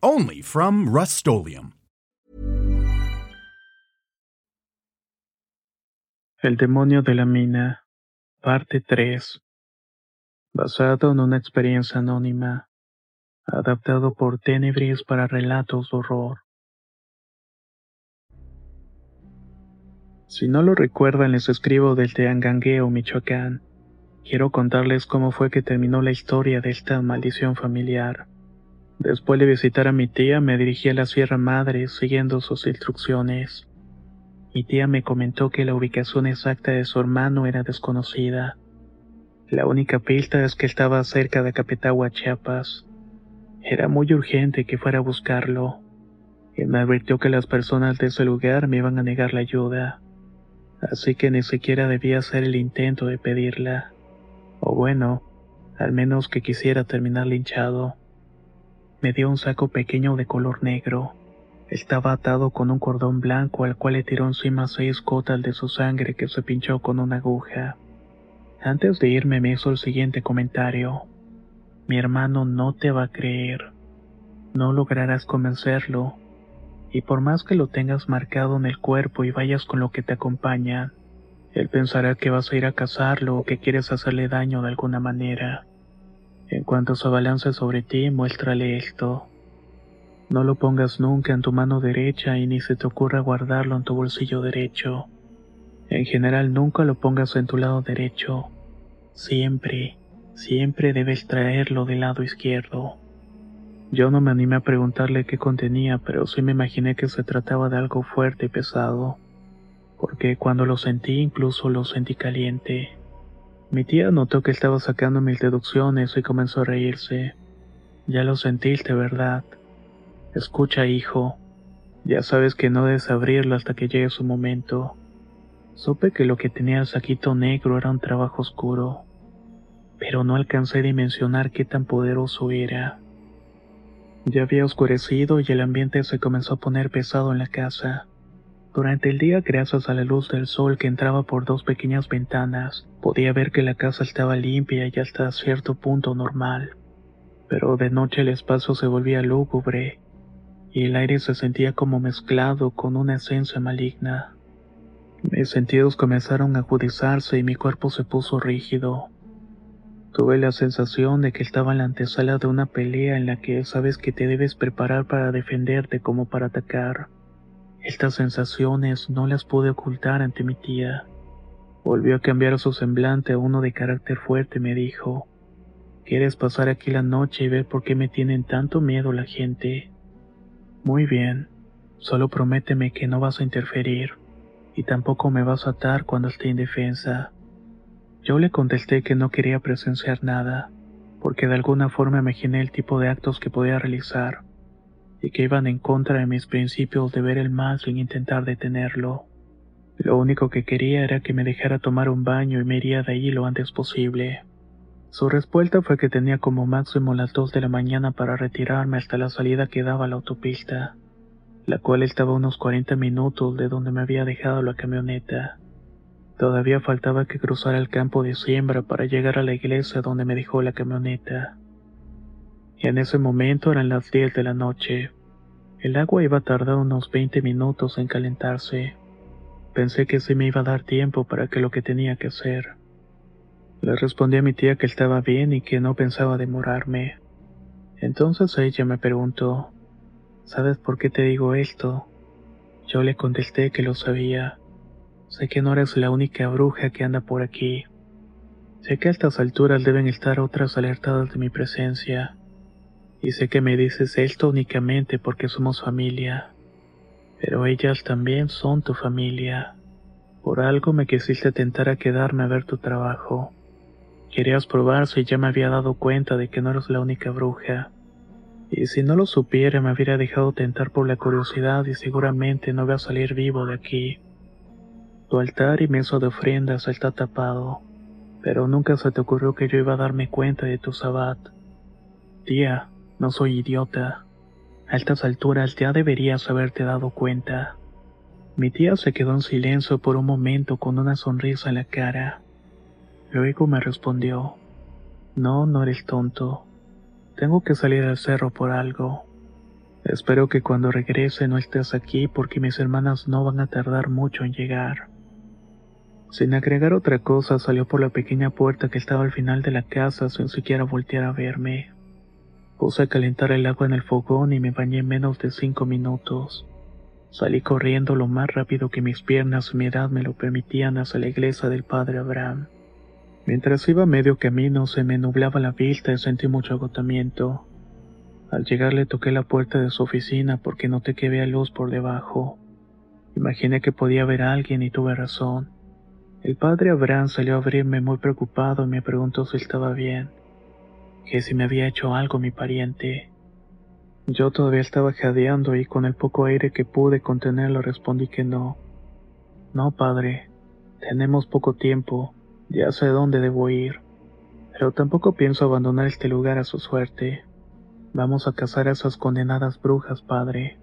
Only from Rust El demonio de la mina, parte 3. Basado en una experiencia anónima. Adaptado por Tenebris para relatos de horror. Si no lo recuerdan, les escribo del Teangangueo, Michoacán. Quiero contarles cómo fue que terminó la historia de esta maldición familiar. Después de visitar a mi tía, me dirigí a la Sierra Madre siguiendo sus instrucciones. Mi tía me comentó que la ubicación exacta de su hermano era desconocida. La única pista es que estaba cerca de Capetagua, Chiapas. Era muy urgente que fuera a buscarlo. Y me advirtió que las personas de ese lugar me iban a negar la ayuda así que ni siquiera debía hacer el intento de pedirla. O bueno, al menos que quisiera terminar linchado. Me dio un saco pequeño de color negro. Estaba atado con un cordón blanco al cual le tiró encima seis gotas de su sangre que se pinchó con una aguja. Antes de irme me hizo el siguiente comentario. Mi hermano no te va a creer. No lograrás convencerlo y por más que lo tengas marcado en el cuerpo y vayas con lo que te acompaña, él pensará que vas a ir a cazarlo o que quieres hacerle daño de alguna manera. En cuanto se balance sobre ti, muéstrale esto. No lo pongas nunca en tu mano derecha y ni se te ocurra guardarlo en tu bolsillo derecho. En general nunca lo pongas en tu lado derecho. Siempre, siempre debes traerlo del lado izquierdo. Yo no me animé a preguntarle qué contenía, pero sí me imaginé que se trataba de algo fuerte y pesado, porque cuando lo sentí incluso lo sentí caliente. Mi tía notó que estaba sacando mis deducciones y comenzó a reírse. Ya lo sentiste, ¿verdad? Escucha, hijo. Ya sabes que no debes abrirlo hasta que llegue su momento. Supe que lo que tenía el saquito negro era un trabajo oscuro, pero no alcancé a dimensionar qué tan poderoso era. Ya había oscurecido y el ambiente se comenzó a poner pesado en la casa. Durante el día, gracias a la luz del sol que entraba por dos pequeñas ventanas, podía ver que la casa estaba limpia y hasta cierto punto normal. Pero de noche el espacio se volvía lúgubre y el aire se sentía como mezclado con una esencia maligna. Mis sentidos comenzaron a agudizarse y mi cuerpo se puso rígido. Tuve la sensación de que estaba en la antesala de una pelea en la que sabes que te debes preparar para defenderte como para atacar. Estas sensaciones no las pude ocultar ante mi tía. Volvió a cambiar su semblante a uno de carácter fuerte y me dijo, ¿Quieres pasar aquí la noche y ver por qué me tienen tanto miedo la gente? Muy bien, solo prométeme que no vas a interferir y tampoco me vas a atar cuando esté indefensa. Yo le contesté que no quería presenciar nada, porque de alguna forma imaginé el tipo de actos que podía realizar, y que iban en contra de mis principios de ver el mal sin intentar detenerlo. Lo único que quería era que me dejara tomar un baño y me iría de ahí lo antes posible. Su respuesta fue que tenía como máximo las dos de la mañana para retirarme hasta la salida que daba a la autopista, la cual estaba a unos 40 minutos de donde me había dejado la camioneta. Todavía faltaba que cruzara el campo de siembra para llegar a la iglesia donde me dejó la camioneta. En ese momento eran las 10 de la noche. El agua iba a tardar unos 20 minutos en calentarse. Pensé que sí me iba a dar tiempo para que lo que tenía que hacer. Le respondí a mi tía que estaba bien y que no pensaba demorarme. Entonces ella me preguntó, ¿sabes por qué te digo esto? Yo le contesté que lo sabía Sé que no eres la única bruja que anda por aquí. Sé que a estas alturas deben estar otras alertadas de mi presencia. Y sé que me dices esto únicamente porque somos familia. Pero ellas también son tu familia. Por algo me quisiste tentar a quedarme a ver tu trabajo. Querías probar si ya me había dado cuenta de que no eres la única bruja. Y si no lo supiera me hubiera dejado tentar por la curiosidad y seguramente no voy a salir vivo de aquí. Tu altar mesa de ofrendas está tapado, pero nunca se te ocurrió que yo iba a darme cuenta de tu sabbat. Tía, no soy idiota. A estas alturas ya deberías haberte dado cuenta. Mi tía se quedó en silencio por un momento con una sonrisa en la cara. Luego me respondió, no, no eres tonto. Tengo que salir al cerro por algo. Espero que cuando regrese no estés aquí porque mis hermanas no van a tardar mucho en llegar. Sin agregar otra cosa, salió por la pequeña puerta que estaba al final de la casa sin siquiera voltear a verme. Puse a calentar el agua en el fogón y me bañé en menos de cinco minutos. Salí corriendo lo más rápido que mis piernas y mi edad me lo permitían hacia la iglesia del padre Abraham. Mientras iba medio camino se me nublaba la vista y sentí mucho agotamiento. Al llegar le toqué la puerta de su oficina porque noté que había luz por debajo. Imaginé que podía ver a alguien y tuve razón. El padre Abraham salió a abrirme muy preocupado y me preguntó si estaba bien, que si me había hecho algo mi pariente. Yo todavía estaba jadeando y con el poco aire que pude contenerlo respondí que no. No, padre, tenemos poco tiempo. Ya sé dónde debo ir, pero tampoco pienso abandonar este lugar a su suerte. Vamos a cazar a esas condenadas brujas, padre.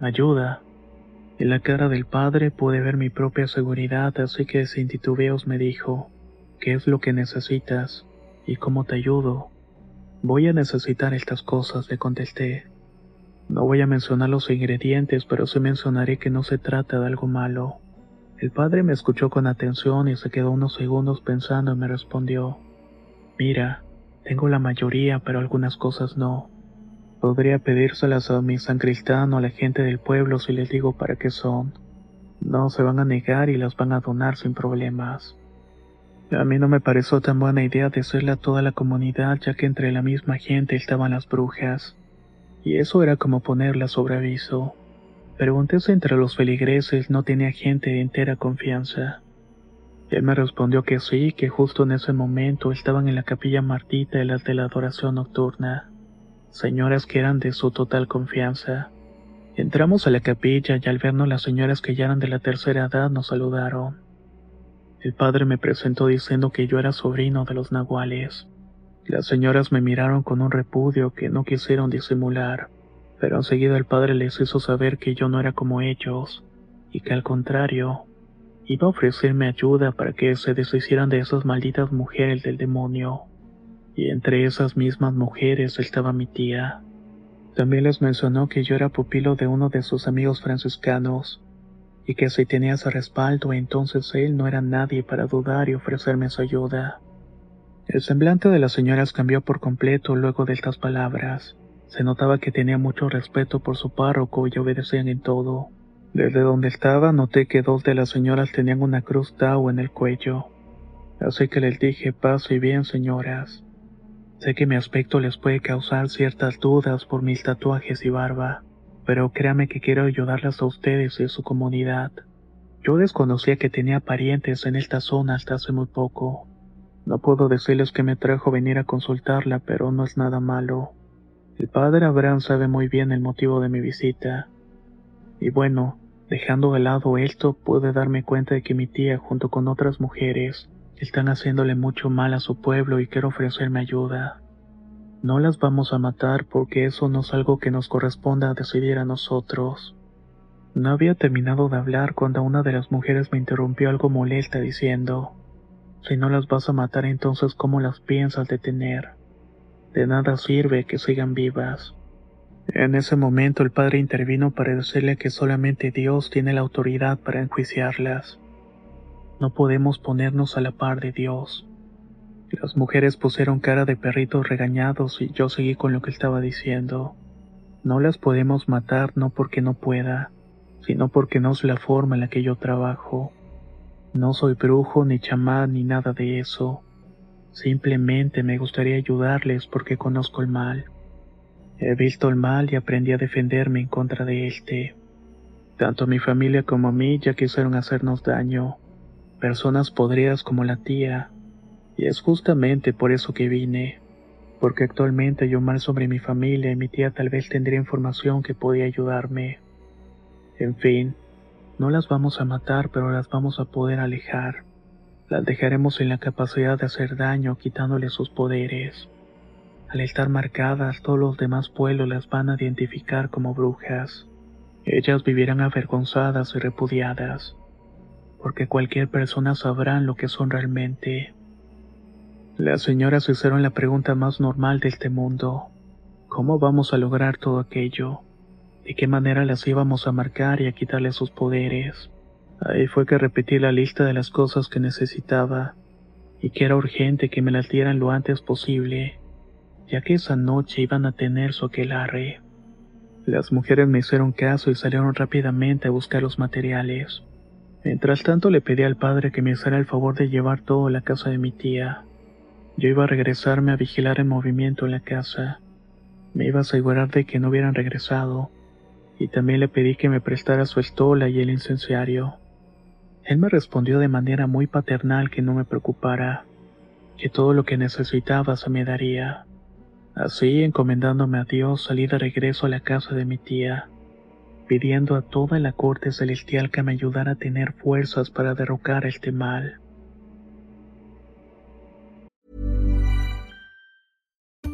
Ayuda. En la cara del padre pude ver mi propia seguridad, así que sin titubeos me dijo, ¿qué es lo que necesitas? ¿Y cómo te ayudo? Voy a necesitar estas cosas, le contesté. No voy a mencionar los ingredientes, pero sí mencionaré que no se trata de algo malo. El padre me escuchó con atención y se quedó unos segundos pensando y me respondió, Mira, tengo la mayoría, pero algunas cosas no. Podría pedírselas a mi sancristán o a la gente del pueblo si les digo para qué son. No se van a negar y las van a donar sin problemas. A mí no me pareció tan buena idea decirle a toda la comunidad ya que entre la misma gente estaban las brujas. Y eso era como ponerlas sobre aviso. Pregunté si entre los feligreses no tenía gente de entera confianza. Él me respondió que sí, que justo en ese momento estaban en la capilla Martita de las de la adoración nocturna. Señoras que eran de su total confianza. Entramos a la capilla y al vernos las señoras que ya eran de la tercera edad nos saludaron. El padre me presentó diciendo que yo era sobrino de los nahuales. Las señoras me miraron con un repudio que no quisieron disimular pero enseguida el padre les hizo saber que yo no era como ellos, y que al contrario, iba a ofrecerme ayuda para que se deshicieran de esas malditas mujeres del demonio. Y entre esas mismas mujeres estaba mi tía. También les mencionó que yo era pupilo de uno de sus amigos franciscanos, y que si tenía ese respaldo entonces él no era nadie para dudar y ofrecerme su ayuda. El semblante de las señoras cambió por completo luego de estas palabras. Se notaba que tenía mucho respeto por su párroco y obedecían en todo. Desde donde estaba noté que dos de las señoras tenían una cruz Tao en el cuello. Así que les dije paz y bien señoras. Sé que mi aspecto les puede causar ciertas dudas por mis tatuajes y barba, pero créame que quiero ayudarlas a ustedes y a su comunidad. Yo desconocía que tenía parientes en esta zona hasta hace muy poco. No puedo decirles que me trajo venir a consultarla, pero no es nada malo. El padre Abraham sabe muy bien el motivo de mi visita. Y bueno, dejando de lado esto, pude darme cuenta de que mi tía, junto con otras mujeres, están haciéndole mucho mal a su pueblo y quiero ofrecerme ayuda. No las vamos a matar porque eso no es algo que nos corresponda decidir a nosotros. No había terminado de hablar cuando una de las mujeres me interrumpió algo molesta diciendo, si no las vas a matar entonces ¿cómo las piensas detener? De nada sirve que sigan vivas. En ese momento el padre intervino para decirle que solamente Dios tiene la autoridad para enjuiciarlas. No podemos ponernos a la par de Dios. Las mujeres pusieron cara de perritos regañados y yo seguí con lo que estaba diciendo. No las podemos matar no porque no pueda, sino porque no es la forma en la que yo trabajo. No soy brujo ni chamán ni nada de eso. Simplemente me gustaría ayudarles porque conozco el mal. He visto el mal y aprendí a defenderme en contra de este. Tanto mi familia como a mí ya quisieron hacernos daño, personas podridas como la tía, y es justamente por eso que vine. porque actualmente hay un mal sobre mi familia y mi tía tal vez tendría información que podía ayudarme. En fin, no las vamos a matar, pero las vamos a poder alejar. Las dejaremos en la capacidad de hacer daño quitándole sus poderes. Al estar marcadas, todos los demás pueblos las van a identificar como brujas. Ellas vivirán avergonzadas y repudiadas, porque cualquier persona sabrá lo que son realmente. Las señoras hicieron la pregunta más normal de este mundo. ¿Cómo vamos a lograr todo aquello? ¿De qué manera las íbamos a marcar y a quitarle sus poderes? Ahí fue que repetí la lista de las cosas que necesitaba y que era urgente que me las dieran lo antes posible, ya que esa noche iban a tener su aquelarre. Las mujeres me hicieron caso y salieron rápidamente a buscar los materiales. Mientras tanto le pedí al padre que me hiciera el favor de llevar todo a la casa de mi tía. Yo iba a regresarme a vigilar el movimiento en la casa. Me iba a asegurar de que no hubieran regresado, y también le pedí que me prestara su estola y el incenciario. Él me respondió de manera muy paternal que no me preocupara, que todo lo que necesitaba se me daría. Así, encomendándome a Dios, salí de regreso a la casa de mi tía, pidiendo a toda la corte celestial que me ayudara a tener fuerzas para derrocar este mal.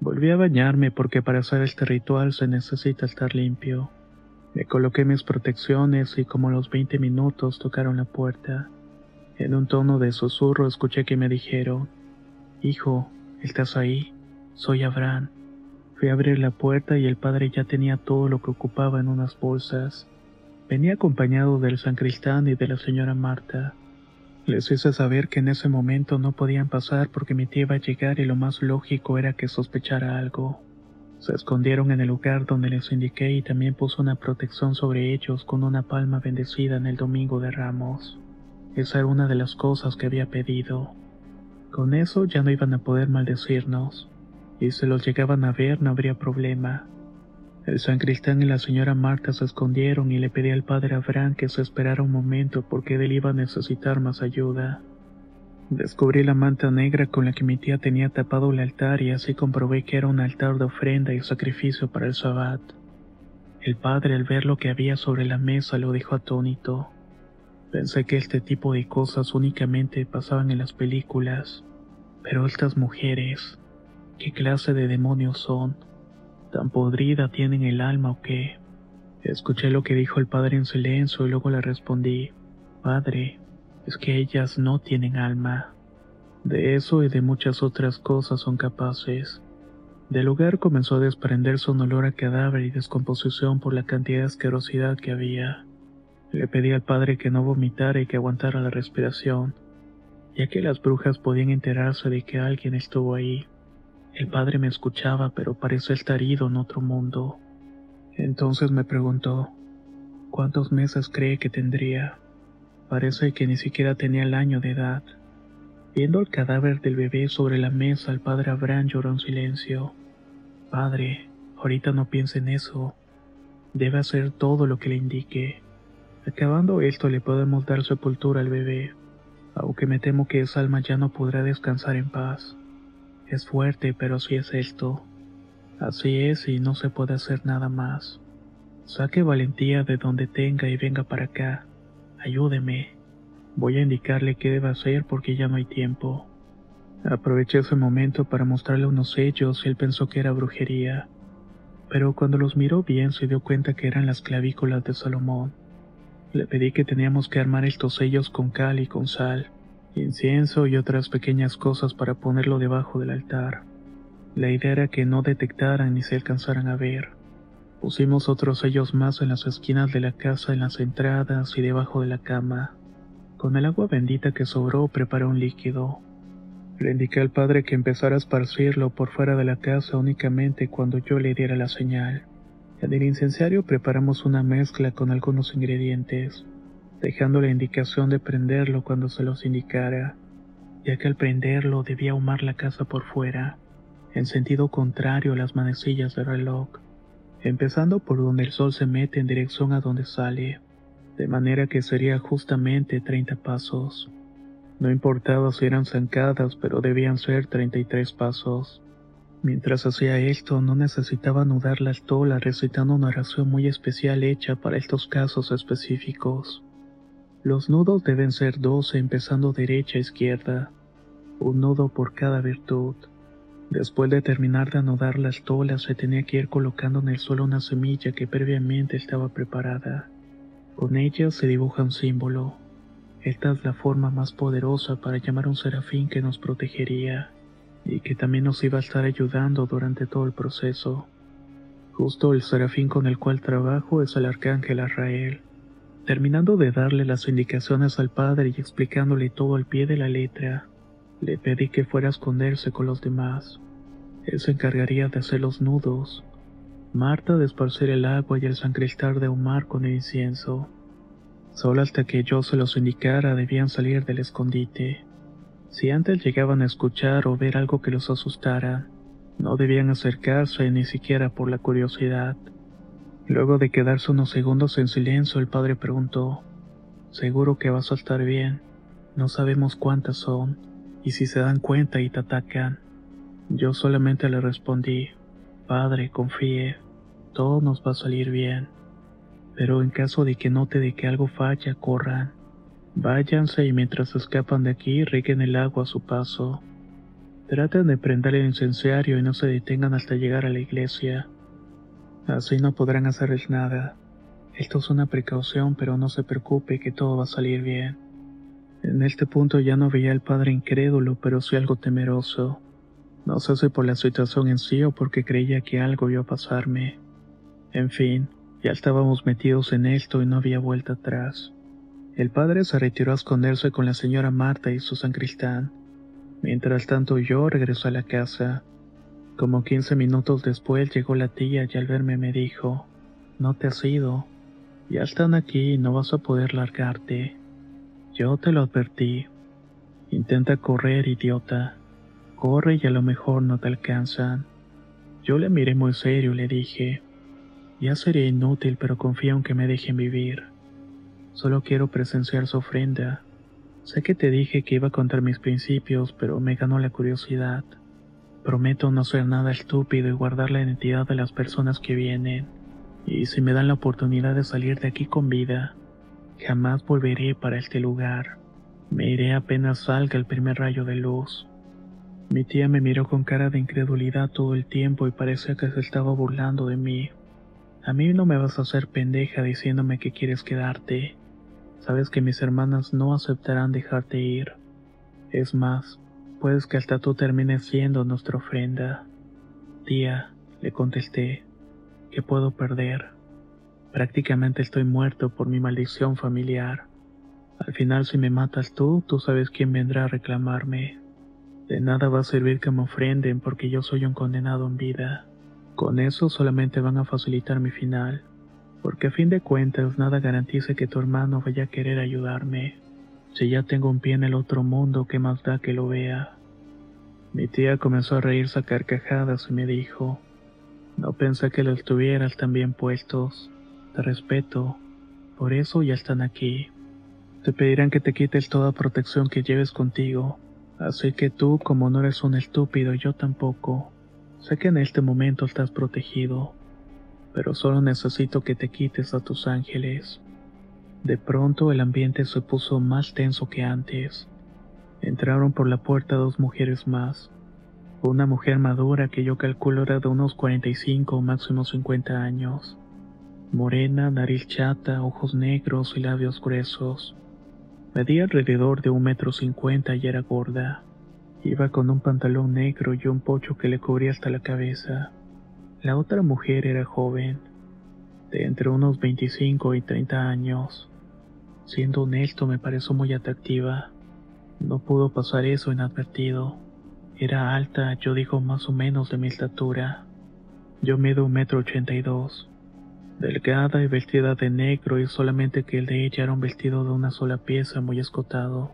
Volví a bañarme porque para hacer este ritual se necesita estar limpio. Me coloqué mis protecciones y como los 20 minutos tocaron la puerta. En un tono de susurro escuché que me dijeron, Hijo, ¿estás ahí? Soy Abraham. Fui a abrir la puerta y el padre ya tenía todo lo que ocupaba en unas bolsas. Venía acompañado del sancristán y de la señora Marta. Les hice saber que en ese momento no podían pasar porque mi tía iba a llegar y lo más lógico era que sospechara algo. Se escondieron en el lugar donde les indiqué y también puso una protección sobre ellos con una palma bendecida en el domingo de Ramos. Esa era una de las cosas que había pedido. Con eso ya no iban a poder maldecirnos, y si los llegaban a ver no habría problema. El sancristán y la señora Marta se escondieron y le pedí al padre Abraham que se esperara un momento porque él iba a necesitar más ayuda. Descubrí la manta negra con la que mi tía tenía tapado el altar y así comprobé que era un altar de ofrenda y sacrificio para el sabbat. El padre al ver lo que había sobre la mesa lo dijo atónito. Pensé que este tipo de cosas únicamente pasaban en las películas, pero estas mujeres, ¿qué clase de demonios son? ¿Tan podrida tienen el alma o qué? Escuché lo que dijo el padre en silencio y luego le respondí, Padre, es que ellas no tienen alma. De eso y de muchas otras cosas son capaces. Del lugar comenzó a desprenderse un olor a cadáver y descomposición por la cantidad de asquerosidad que había. Le pedí al padre que no vomitara y que aguantara la respiración, ya que las brujas podían enterarse de que alguien estuvo ahí. El padre me escuchaba, pero parecía estar ido en otro mundo. Entonces me preguntó, ¿cuántos meses cree que tendría? Parece que ni siquiera tenía el año de edad. Viendo el cadáver del bebé sobre la mesa, el padre Abraham lloró en silencio. Padre, ahorita no piense en eso. Debe hacer todo lo que le indique. Acabando esto le podemos dar sepultura al bebé, aunque me temo que esa alma ya no podrá descansar en paz. Es fuerte, pero así es esto. Así es y no se puede hacer nada más. Saque valentía de donde tenga y venga para acá. Ayúdeme. Voy a indicarle qué debe hacer porque ya no hay tiempo. Aproveché ese momento para mostrarle unos sellos y él pensó que era brujería. pero cuando los miró bien se dio cuenta que eran las clavículas de Salomón. Le pedí que teníamos que armar estos sellos con cal y con sal, incienso y otras pequeñas cosas para ponerlo debajo del altar. La idea era que no detectaran ni se alcanzaran a ver. Pusimos otros sellos más en las esquinas de la casa, en las entradas y debajo de la cama. Con el agua bendita que sobró preparé un líquido. Le indiqué al padre que empezara a esparcirlo por fuera de la casa únicamente cuando yo le diera la señal. En el incenciario preparamos una mezcla con algunos ingredientes, dejando la indicación de prenderlo cuando se los indicara, ya que al prenderlo debía ahumar la casa por fuera, en sentido contrario a las manecillas del reloj, empezando por donde el sol se mete en dirección a donde sale, de manera que sería justamente 30 pasos. No importaba si eran zancadas, pero debían ser 33 pasos. Mientras hacía esto, no necesitaba anudar la estola recitando una oración muy especial hecha para estos casos específicos. Los nudos deben ser 12 empezando derecha a izquierda, un nudo por cada virtud. Después de terminar de anudar la estola, se tenía que ir colocando en el suelo una semilla que previamente estaba preparada. Con ella se dibuja un símbolo. Esta es la forma más poderosa para llamar a un serafín que nos protegería y que también nos iba a estar ayudando durante todo el proceso. Justo el serafín con el cual trabajo es el arcángel Arrael. Terminando de darle las indicaciones al padre y explicándole todo al pie de la letra, le pedí que fuera a esconderse con los demás. Él se encargaría de hacer los nudos, Marta de esparcir el agua y el sancristar de ahumar con el incienso. Solo hasta que yo se los indicara debían salir del escondite. Si antes llegaban a escuchar o ver algo que los asustara, no debían acercarse ni siquiera por la curiosidad. Luego de quedarse unos segundos en silencio, el padre preguntó, Seguro que vas a estar bien. No sabemos cuántas son, y si se dan cuenta y te atacan. Yo solamente le respondí, Padre, confíe, todo nos va a salir bien pero en caso de que note de que algo falla, corran. Váyanse y mientras escapan de aquí, rieguen el agua a su paso. Traten de prender el incenciario y no se detengan hasta llegar a la iglesia. Así no podrán hacerles nada. Esto es una precaución, pero no se preocupe que todo va a salir bien. En este punto ya no veía al padre incrédulo, pero sí algo temeroso. No sé si por la situación en sí o porque creía que algo iba a pasarme. En fin, ya estábamos metidos en esto y no había vuelta atrás. El padre se retiró a esconderse con la señora Marta y su sancristán. Mientras tanto yo regresé a la casa. Como 15 minutos después llegó la tía y al verme me dijo, no te has ido. Ya están aquí y no vas a poder largarte. Yo te lo advertí. Intenta correr, idiota. Corre y a lo mejor no te alcanzan. Yo le miré muy serio y le dije, ya sería inútil, pero confío en que me dejen vivir. Solo quiero presenciar su ofrenda. Sé que te dije que iba a contar mis principios, pero me ganó la curiosidad. Prometo no ser nada estúpido y guardar la identidad de las personas que vienen. Y si me dan la oportunidad de salir de aquí con vida, jamás volveré para este lugar. Me iré apenas salga el primer rayo de luz. Mi tía me miró con cara de incredulidad todo el tiempo y parecía que se estaba burlando de mí. A mí no me vas a hacer pendeja diciéndome que quieres quedarte. Sabes que mis hermanas no aceptarán dejarte ir. Es más, puedes que hasta tú termines siendo nuestra ofrenda. Tía, le contesté, ¿qué puedo perder? Prácticamente estoy muerto por mi maldición familiar. Al final si me matas tú, tú sabes quién vendrá a reclamarme. De nada va a servir que me ofrenden porque yo soy un condenado en vida. Con eso solamente van a facilitar mi final, porque a fin de cuentas nada garantiza que tu hermano vaya a querer ayudarme. Si ya tengo un pie en el otro mundo, ¿qué más da que lo vea? Mi tía comenzó a reírse a carcajadas y me dijo, no pensé que los tuvieras tan bien puestos. Te respeto, por eso ya están aquí. Te pedirán que te quites toda protección que lleves contigo, así que tú, como no eres un estúpido, yo tampoco. Sé que en este momento estás protegido, pero solo necesito que te quites a tus ángeles. De pronto el ambiente se puso más tenso que antes. Entraron por la puerta dos mujeres más. Una mujer madura que yo calculo era de unos 45 o máximo 50 años. Morena, nariz chata, ojos negros y labios gruesos. Medía alrededor de un metro cincuenta y era gorda. Iba con un pantalón negro y un pocho que le cubría hasta la cabeza. La otra mujer era joven, de entre unos 25 y 30 años. Siendo honesto, me pareció muy atractiva. No pudo pasar eso inadvertido. Era alta, yo digo más o menos de mi estatura. Yo mido un metro ochenta y dos. Delgada y vestida de negro y solamente que el de ella era un vestido de una sola pieza muy escotado.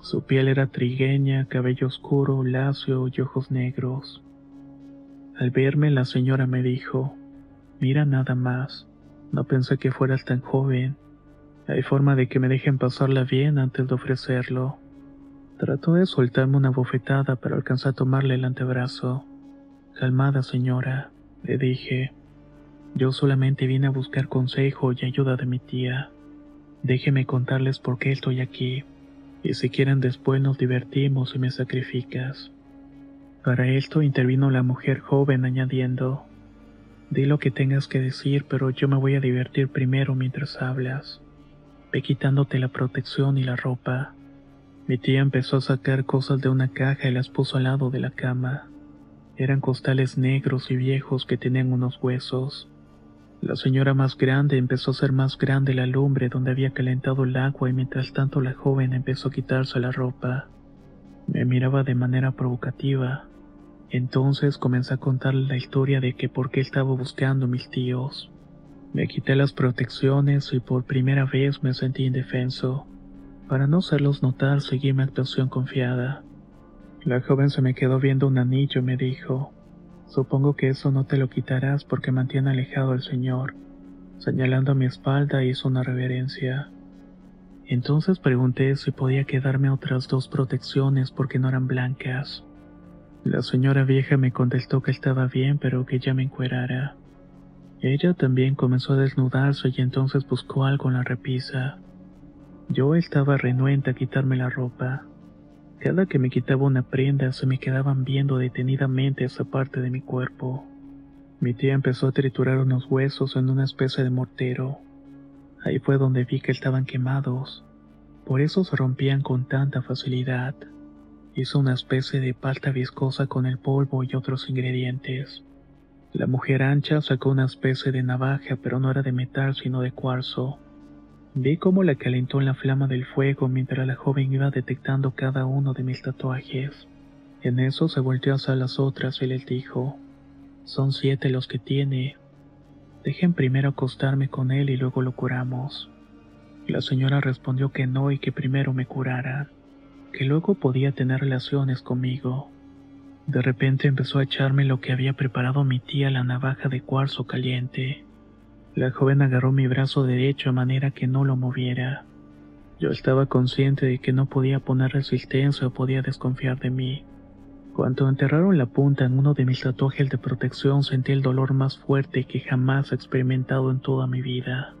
Su piel era trigueña, cabello oscuro, lacio y ojos negros. Al verme la señora me dijo, mira nada más, no pensé que fueras tan joven. Hay forma de que me dejen pasarla bien antes de ofrecerlo. Trató de soltarme una bofetada pero alcanzó a tomarle el antebrazo. Calmada señora, le dije. Yo solamente vine a buscar consejo y ayuda de mi tía. Déjeme contarles por qué estoy aquí y si quieren después nos divertimos y me sacrificas. Para esto intervino la mujer joven añadiendo, Di lo que tengas que decir, pero yo me voy a divertir primero mientras hablas. Quitándote la protección y la ropa. Mi tía empezó a sacar cosas de una caja y las puso al lado de la cama. Eran costales negros y viejos que tenían unos huesos. La señora más grande empezó a ser más grande la lumbre donde había calentado el agua y mientras tanto la joven empezó a quitarse la ropa. Me miraba de manera provocativa. Entonces comencé a contarle la historia de que por qué estaba buscando a mis tíos. Me quité las protecciones y por primera vez me sentí indefenso. Para no hacerlos notar seguí mi actuación confiada. La joven se me quedó viendo un anillo y me dijo, Supongo que eso no te lo quitarás porque mantiene alejado al Señor. Señalando a mi espalda hizo una reverencia. Entonces pregunté si podía quedarme otras dos protecciones porque no eran blancas. La señora vieja me contestó que estaba bien pero que ya me encuerara. Ella también comenzó a desnudarse y entonces buscó algo en la repisa. Yo estaba renuente a quitarme la ropa. Cada que me quitaba una prenda se me quedaban viendo detenidamente esa parte de mi cuerpo. Mi tía empezó a triturar unos huesos en una especie de mortero. Ahí fue donde vi que estaban quemados. Por eso se rompían con tanta facilidad. Hizo una especie de pasta viscosa con el polvo y otros ingredientes. La mujer ancha sacó una especie de navaja, pero no era de metal sino de cuarzo. Vi cómo la calentó en la flama del fuego mientras la joven iba detectando cada uno de mis tatuajes. En eso se volteó hacia las otras y les dijo, son siete los que tiene. Dejen primero acostarme con él y luego lo curamos. La señora respondió que no y que primero me curara, que luego podía tener relaciones conmigo. De repente empezó a echarme lo que había preparado mi tía la navaja de cuarzo caliente. La joven agarró mi brazo derecho a manera que no lo moviera. Yo estaba consciente de que no podía poner resistencia o podía desconfiar de mí. Cuando enterraron la punta en uno de mis tatuajes de protección sentí el dolor más fuerte que jamás he experimentado en toda mi vida.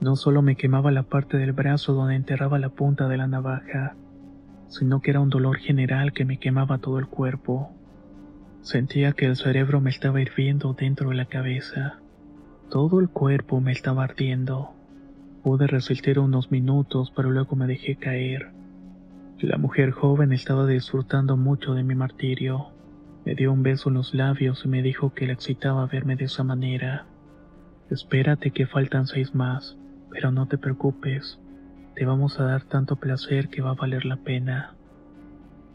No solo me quemaba la parte del brazo donde enterraba la punta de la navaja, sino que era un dolor general que me quemaba todo el cuerpo. Sentía que el cerebro me estaba hirviendo dentro de la cabeza. Todo el cuerpo me estaba ardiendo. Pude resistir unos minutos, pero luego me dejé caer. La mujer joven estaba disfrutando mucho de mi martirio. Me dio un beso en los labios y me dijo que le excitaba verme de esa manera. Espérate que faltan seis más, pero no te preocupes. Te vamos a dar tanto placer que va a valer la pena.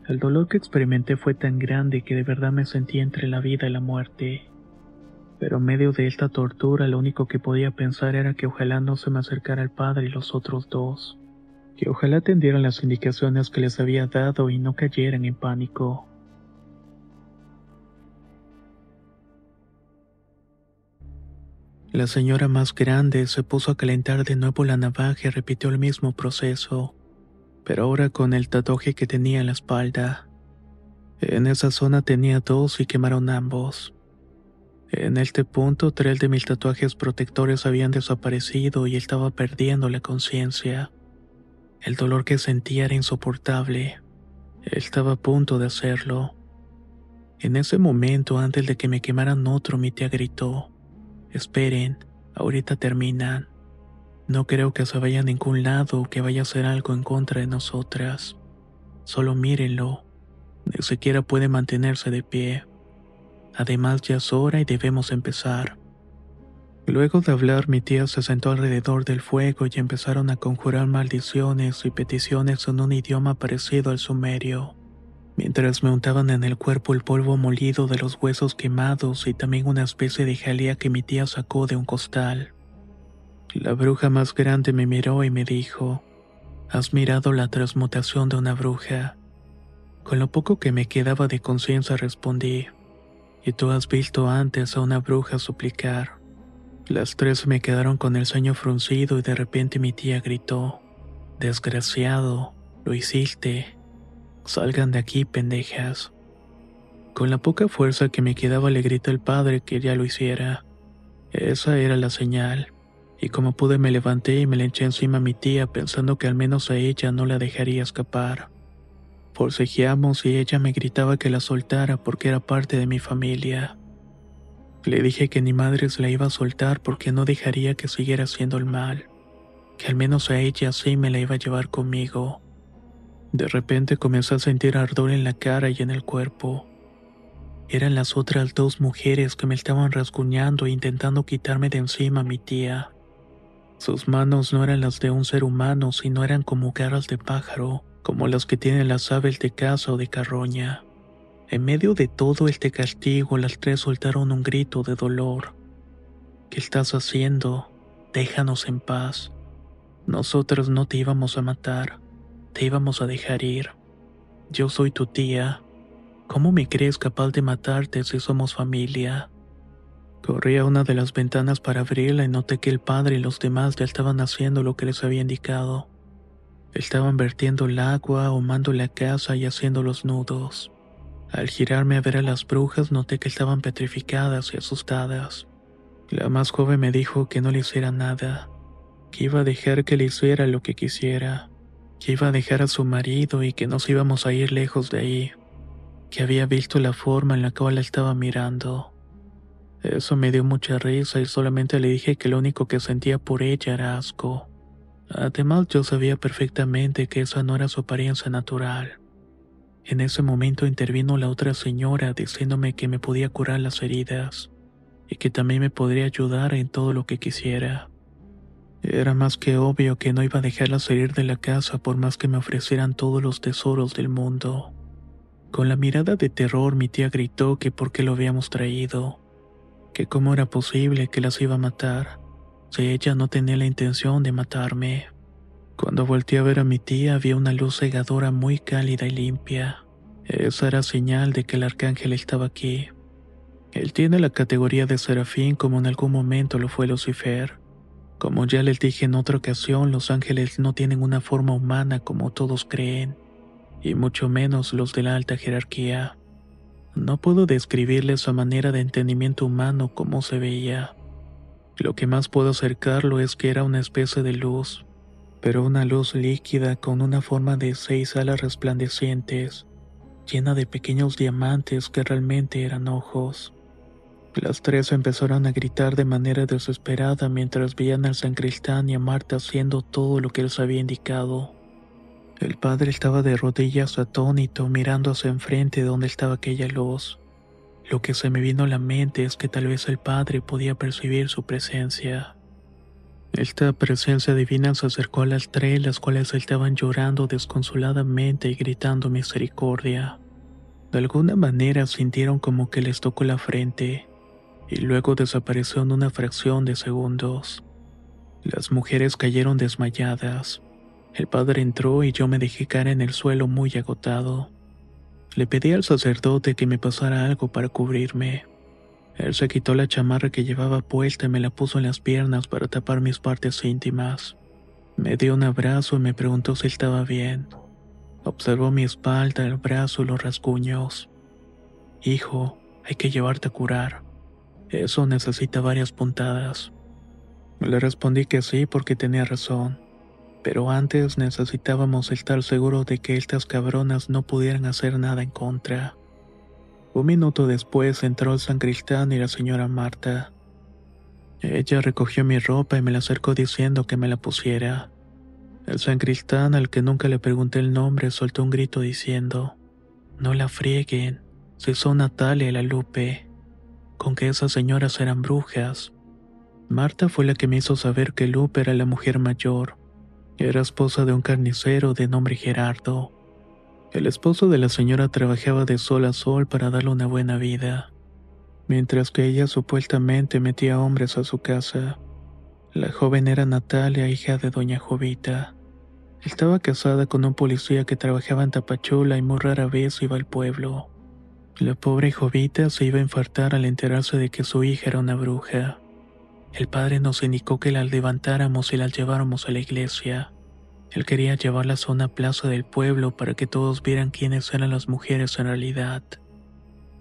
El dolor que experimenté fue tan grande que de verdad me sentí entre la vida y la muerte pero en medio de esta tortura lo único que podía pensar era que ojalá no se me acercara el padre y los otros dos, que ojalá atendieran las indicaciones que les había dado y no cayeran en pánico. La señora más grande se puso a calentar de nuevo la navaja y repitió el mismo proceso, pero ahora con el tatuaje que tenía en la espalda. En esa zona tenía dos y quemaron ambos. En este punto, tres de mis tatuajes protectores habían desaparecido y estaba perdiendo la conciencia. El dolor que sentía era insoportable. Estaba a punto de hacerlo. En ese momento, antes de que me quemaran otro, mi tía gritó, Esperen, ahorita terminan. No creo que se vaya a ningún lado o que vaya a hacer algo en contra de nosotras. Solo mírenlo. Ni siquiera puede mantenerse de pie. Además ya es hora y debemos empezar. Luego de hablar, mi tía se sentó alrededor del fuego y empezaron a conjurar maldiciones y peticiones en un idioma parecido al sumerio, mientras me untaban en el cuerpo el polvo molido de los huesos quemados y también una especie de jalea que mi tía sacó de un costal. La bruja más grande me miró y me dijo, Has mirado la transmutación de una bruja. Con lo poco que me quedaba de conciencia respondí, ¿y tú has visto antes a una bruja suplicar? Las tres me quedaron con el sueño fruncido y de repente mi tía gritó, Desgraciado, lo hiciste. Salgan de aquí, pendejas. Con la poca fuerza que me quedaba le grité al padre que ya lo hiciera. Esa era la señal y como pude me levanté y me le eché encima a mi tía pensando que al menos a ella no la dejaría escapar. Forcejeamos y ella me gritaba que la soltara porque era parte de mi familia. Le dije que ni madre se la iba a soltar porque no dejaría que siguiera haciendo el mal, que al menos a ella sí me la iba a llevar conmigo. De repente comencé a sentir ardor en la cara y en el cuerpo. Eran las otras dos mujeres que me estaban rasguñando e intentando quitarme de encima a mi tía. Sus manos no eran las de un ser humano, sino eran como garras de pájaro, como las que tienen las aves de caza o de carroña. En medio de todo este castigo, las tres soltaron un grito de dolor. ¿Qué estás haciendo? Déjanos en paz. Nosotros no te íbamos a matar, te íbamos a dejar ir. Yo soy tu tía. ¿Cómo me crees capaz de matarte si somos familia? Corrí a una de las ventanas para abrirla y noté que el padre y los demás ya estaban haciendo lo que les había indicado. Estaban vertiendo el agua, ahumando la casa y haciendo los nudos. Al girarme a ver a las brujas noté que estaban petrificadas y asustadas. La más joven me dijo que no le hiciera nada, que iba a dejar que le hiciera lo que quisiera, que iba a dejar a su marido y que nos íbamos a ir lejos de ahí, que había visto la forma en la cual la estaba mirando. Eso me dio mucha risa y solamente le dije que lo único que sentía por ella era asco. Además yo sabía perfectamente que esa no era su apariencia natural. En ese momento intervino la otra señora diciéndome que me podía curar las heridas y que también me podría ayudar en todo lo que quisiera. Era más que obvio que no iba a dejarla salir de la casa por más que me ofrecieran todos los tesoros del mundo. Con la mirada de terror mi tía gritó que por qué lo habíamos traído que cómo era posible que las iba a matar, si ella no tenía la intención de matarme. Cuando volteé a ver a mi tía había una luz cegadora muy cálida y limpia. Esa era señal de que el arcángel estaba aquí. Él tiene la categoría de serafín como en algún momento lo fue Lucifer. Como ya les dije en otra ocasión, los ángeles no tienen una forma humana como todos creen, y mucho menos los de la alta jerarquía. No puedo describirle su manera de entendimiento humano como se veía. Lo que más puedo acercarlo es que era una especie de luz, pero una luz líquida con una forma de seis alas resplandecientes, llena de pequeños diamantes que realmente eran ojos. Las tres empezaron a gritar de manera desesperada mientras veían al Sancristán y a Marta haciendo todo lo que les había indicado. El padre estaba de rodillas atónito mirando hacia enfrente donde estaba aquella luz. Lo que se me vino a la mente es que tal vez el padre podía percibir su presencia. Esta presencia divina se acercó a las tres, las cuales estaban llorando desconsoladamente y gritando misericordia. De alguna manera sintieron como que les tocó la frente, y luego desapareció en una fracción de segundos. Las mujeres cayeron desmayadas. El padre entró y yo me dejé caer en el suelo muy agotado. Le pedí al sacerdote que me pasara algo para cubrirme. Él se quitó la chamarra que llevaba puesta y me la puso en las piernas para tapar mis partes íntimas. Me dio un abrazo y me preguntó si estaba bien. Observó mi espalda, el brazo y los rasguños. Hijo, hay que llevarte a curar. Eso necesita varias puntadas. Le respondí que sí porque tenía razón pero antes necesitábamos estar seguros de que estas cabronas no pudieran hacer nada en contra. Un minuto después entró el sancristán y la señora Marta. Ella recogió mi ropa y me la acercó diciendo que me la pusiera. El sancristán, al que nunca le pregunté el nombre, soltó un grito diciendo, No la frieguen, si son Natalia la Lupe, con que esas señoras eran brujas. Marta fue la que me hizo saber que Lupe era la mujer mayor. Era esposa de un carnicero de nombre Gerardo. El esposo de la señora trabajaba de sol a sol para darle una buena vida, mientras que ella supuestamente metía hombres a su casa. La joven era Natalia, hija de doña Jovita. Estaba casada con un policía que trabajaba en Tapachula y muy rara vez iba al pueblo. La pobre Jovita se iba a infartar al enterarse de que su hija era una bruja. El padre nos indicó que la levantáramos y la lleváramos a la iglesia. Él quería llevarlas a una plaza del pueblo para que todos vieran quiénes eran las mujeres en realidad.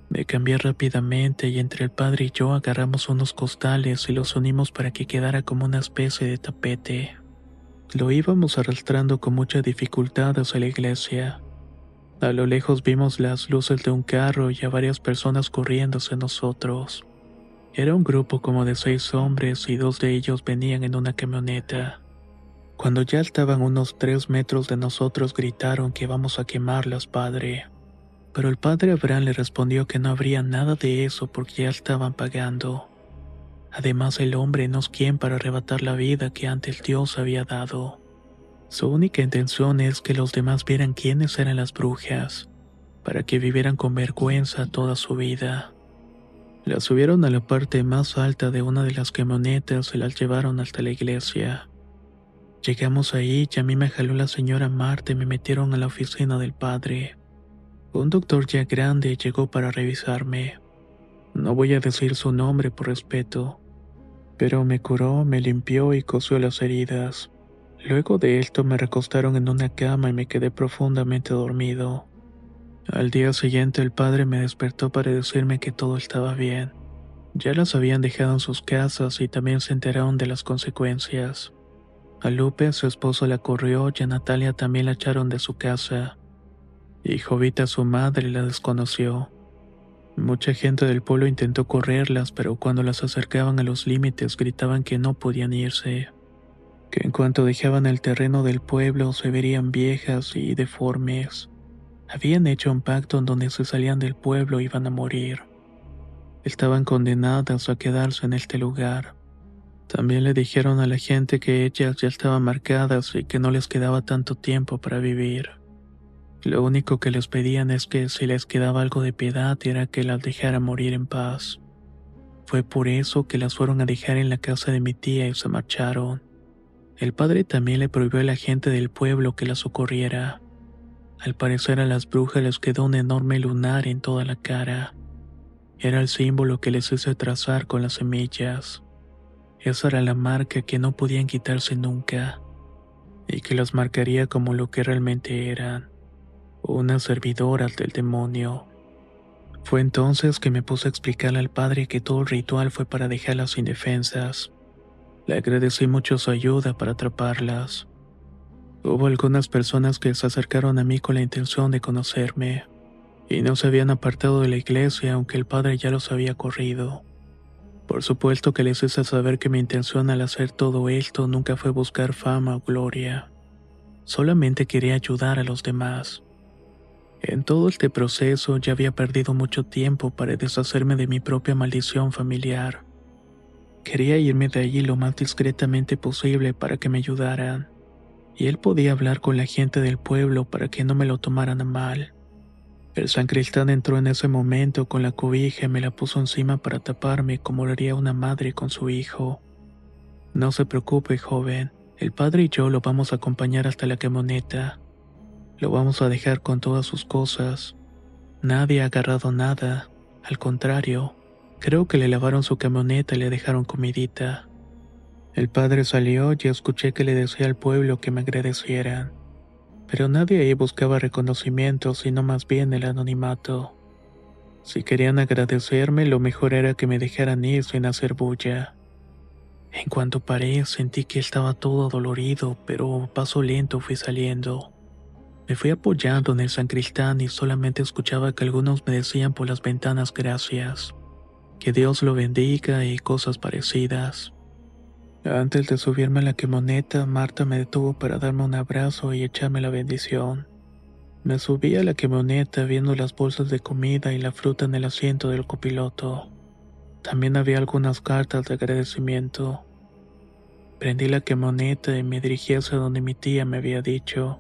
Me cambié rápidamente y entre el padre y yo agarramos unos costales y los unimos para que quedara como una especie de tapete. Lo íbamos arrastrando con mucha dificultad hacia la iglesia. A lo lejos vimos las luces de un carro y a varias personas corriendo hacia nosotros. Era un grupo como de seis hombres y dos de ellos venían en una camioneta. Cuando ya estaban unos tres metros de nosotros gritaron que íbamos a quemarlas, padre. Pero el padre Abraham le respondió que no habría nada de eso porque ya estaban pagando. Además, el hombre no es quien para arrebatar la vida que antes Dios había dado. Su única intención es que los demás vieran quiénes eran las brujas, para que vivieran con vergüenza toda su vida. Las subieron a la parte más alta de una de las camionetas y las llevaron hasta la iglesia. Llegamos ahí y a mí me jaló la señora Marta y me metieron a la oficina del padre. Un doctor ya grande llegó para revisarme. No voy a decir su nombre por respeto, pero me curó, me limpió y cosió las heridas. Luego de esto me recostaron en una cama y me quedé profundamente dormido. Al día siguiente el padre me despertó para decirme que todo estaba bien. Ya las habían dejado en sus casas y también se enteraron de las consecuencias. A Lupe, su esposo, la corrió y a Natalia también la echaron de su casa. Y Jovita, su madre, la desconoció. Mucha gente del pueblo intentó correrlas, pero cuando las acercaban a los límites gritaban que no podían irse, que en cuanto dejaban el terreno del pueblo se verían viejas y deformes. Habían hecho un pacto en donde si salían del pueblo iban a morir. Estaban condenadas a quedarse en este lugar. También le dijeron a la gente que ellas ya estaban marcadas y que no les quedaba tanto tiempo para vivir. Lo único que les pedían es que si les quedaba algo de piedad era que las dejara morir en paz. Fue por eso que las fueron a dejar en la casa de mi tía y se marcharon. El padre también le prohibió a la gente del pueblo que las socorriera. Al parecer a las brujas les quedó un enorme lunar en toda la cara. Era el símbolo que les hice trazar con las semillas. Esa era la marca que no podían quitarse nunca, y que las marcaría como lo que realmente eran unas servidoras del demonio. Fue entonces que me puse a explicarle al padre que todo el ritual fue para dejarlas indefensas. Le agradecí mucho su ayuda para atraparlas. Hubo algunas personas que se acercaron a mí con la intención de conocerme, y no se habían apartado de la iglesia aunque el padre ya los había corrido. Por supuesto que les hice saber que mi intención al hacer todo esto nunca fue buscar fama o gloria. Solamente quería ayudar a los demás. En todo este proceso ya había perdido mucho tiempo para deshacerme de mi propia maldición familiar. Quería irme de allí lo más discretamente posible para que me ayudaran, y él podía hablar con la gente del pueblo para que no me lo tomaran a mal. El sancristán entró en ese momento con la cobija y me la puso encima para taparme como lo haría una madre con su hijo. No se preocupe, joven, el padre y yo lo vamos a acompañar hasta la camioneta. Lo vamos a dejar con todas sus cosas. Nadie ha agarrado nada. Al contrario, creo que le lavaron su camioneta y le dejaron comidita. El padre salió y escuché que le decía al pueblo que me agradecieran. Pero nadie ahí buscaba reconocimiento, sino más bien el anonimato. Si querían agradecerme, lo mejor era que me dejaran ir sin hacer bulla. En cuanto paré, sentí que estaba todo dolorido, pero paso lento fui saliendo. Me fui apoyando en el sancristán y solamente escuchaba que algunos me decían por las ventanas gracias, que Dios lo bendiga y cosas parecidas. Antes de subirme a la quemoneta, Marta me detuvo para darme un abrazo y echarme la bendición. Me subí a la quemoneta viendo las bolsas de comida y la fruta en el asiento del copiloto. También había algunas cartas de agradecimiento. Prendí la quemoneta y me dirigí hacia donde mi tía me había dicho.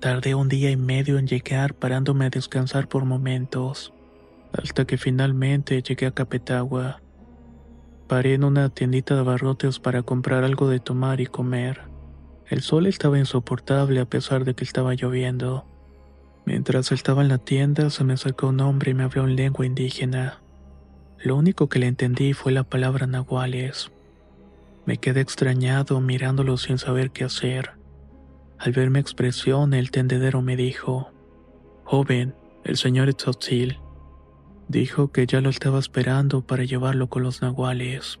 Tardé un día y medio en llegar parándome a descansar por momentos, hasta que finalmente llegué a Capetagua. Paré en una tiendita de abarrotes para comprar algo de tomar y comer. El sol estaba insoportable a pesar de que estaba lloviendo. Mientras estaba en la tienda se me acercó un hombre y me habló en lengua indígena. Lo único que le entendí fue la palabra nahuales. Me quedé extrañado mirándolo sin saber qué hacer. Al ver mi expresión, el tendedero me dijo, Joven, el señor Tzotzil. Dijo que ya lo estaba esperando para llevarlo con los nahuales.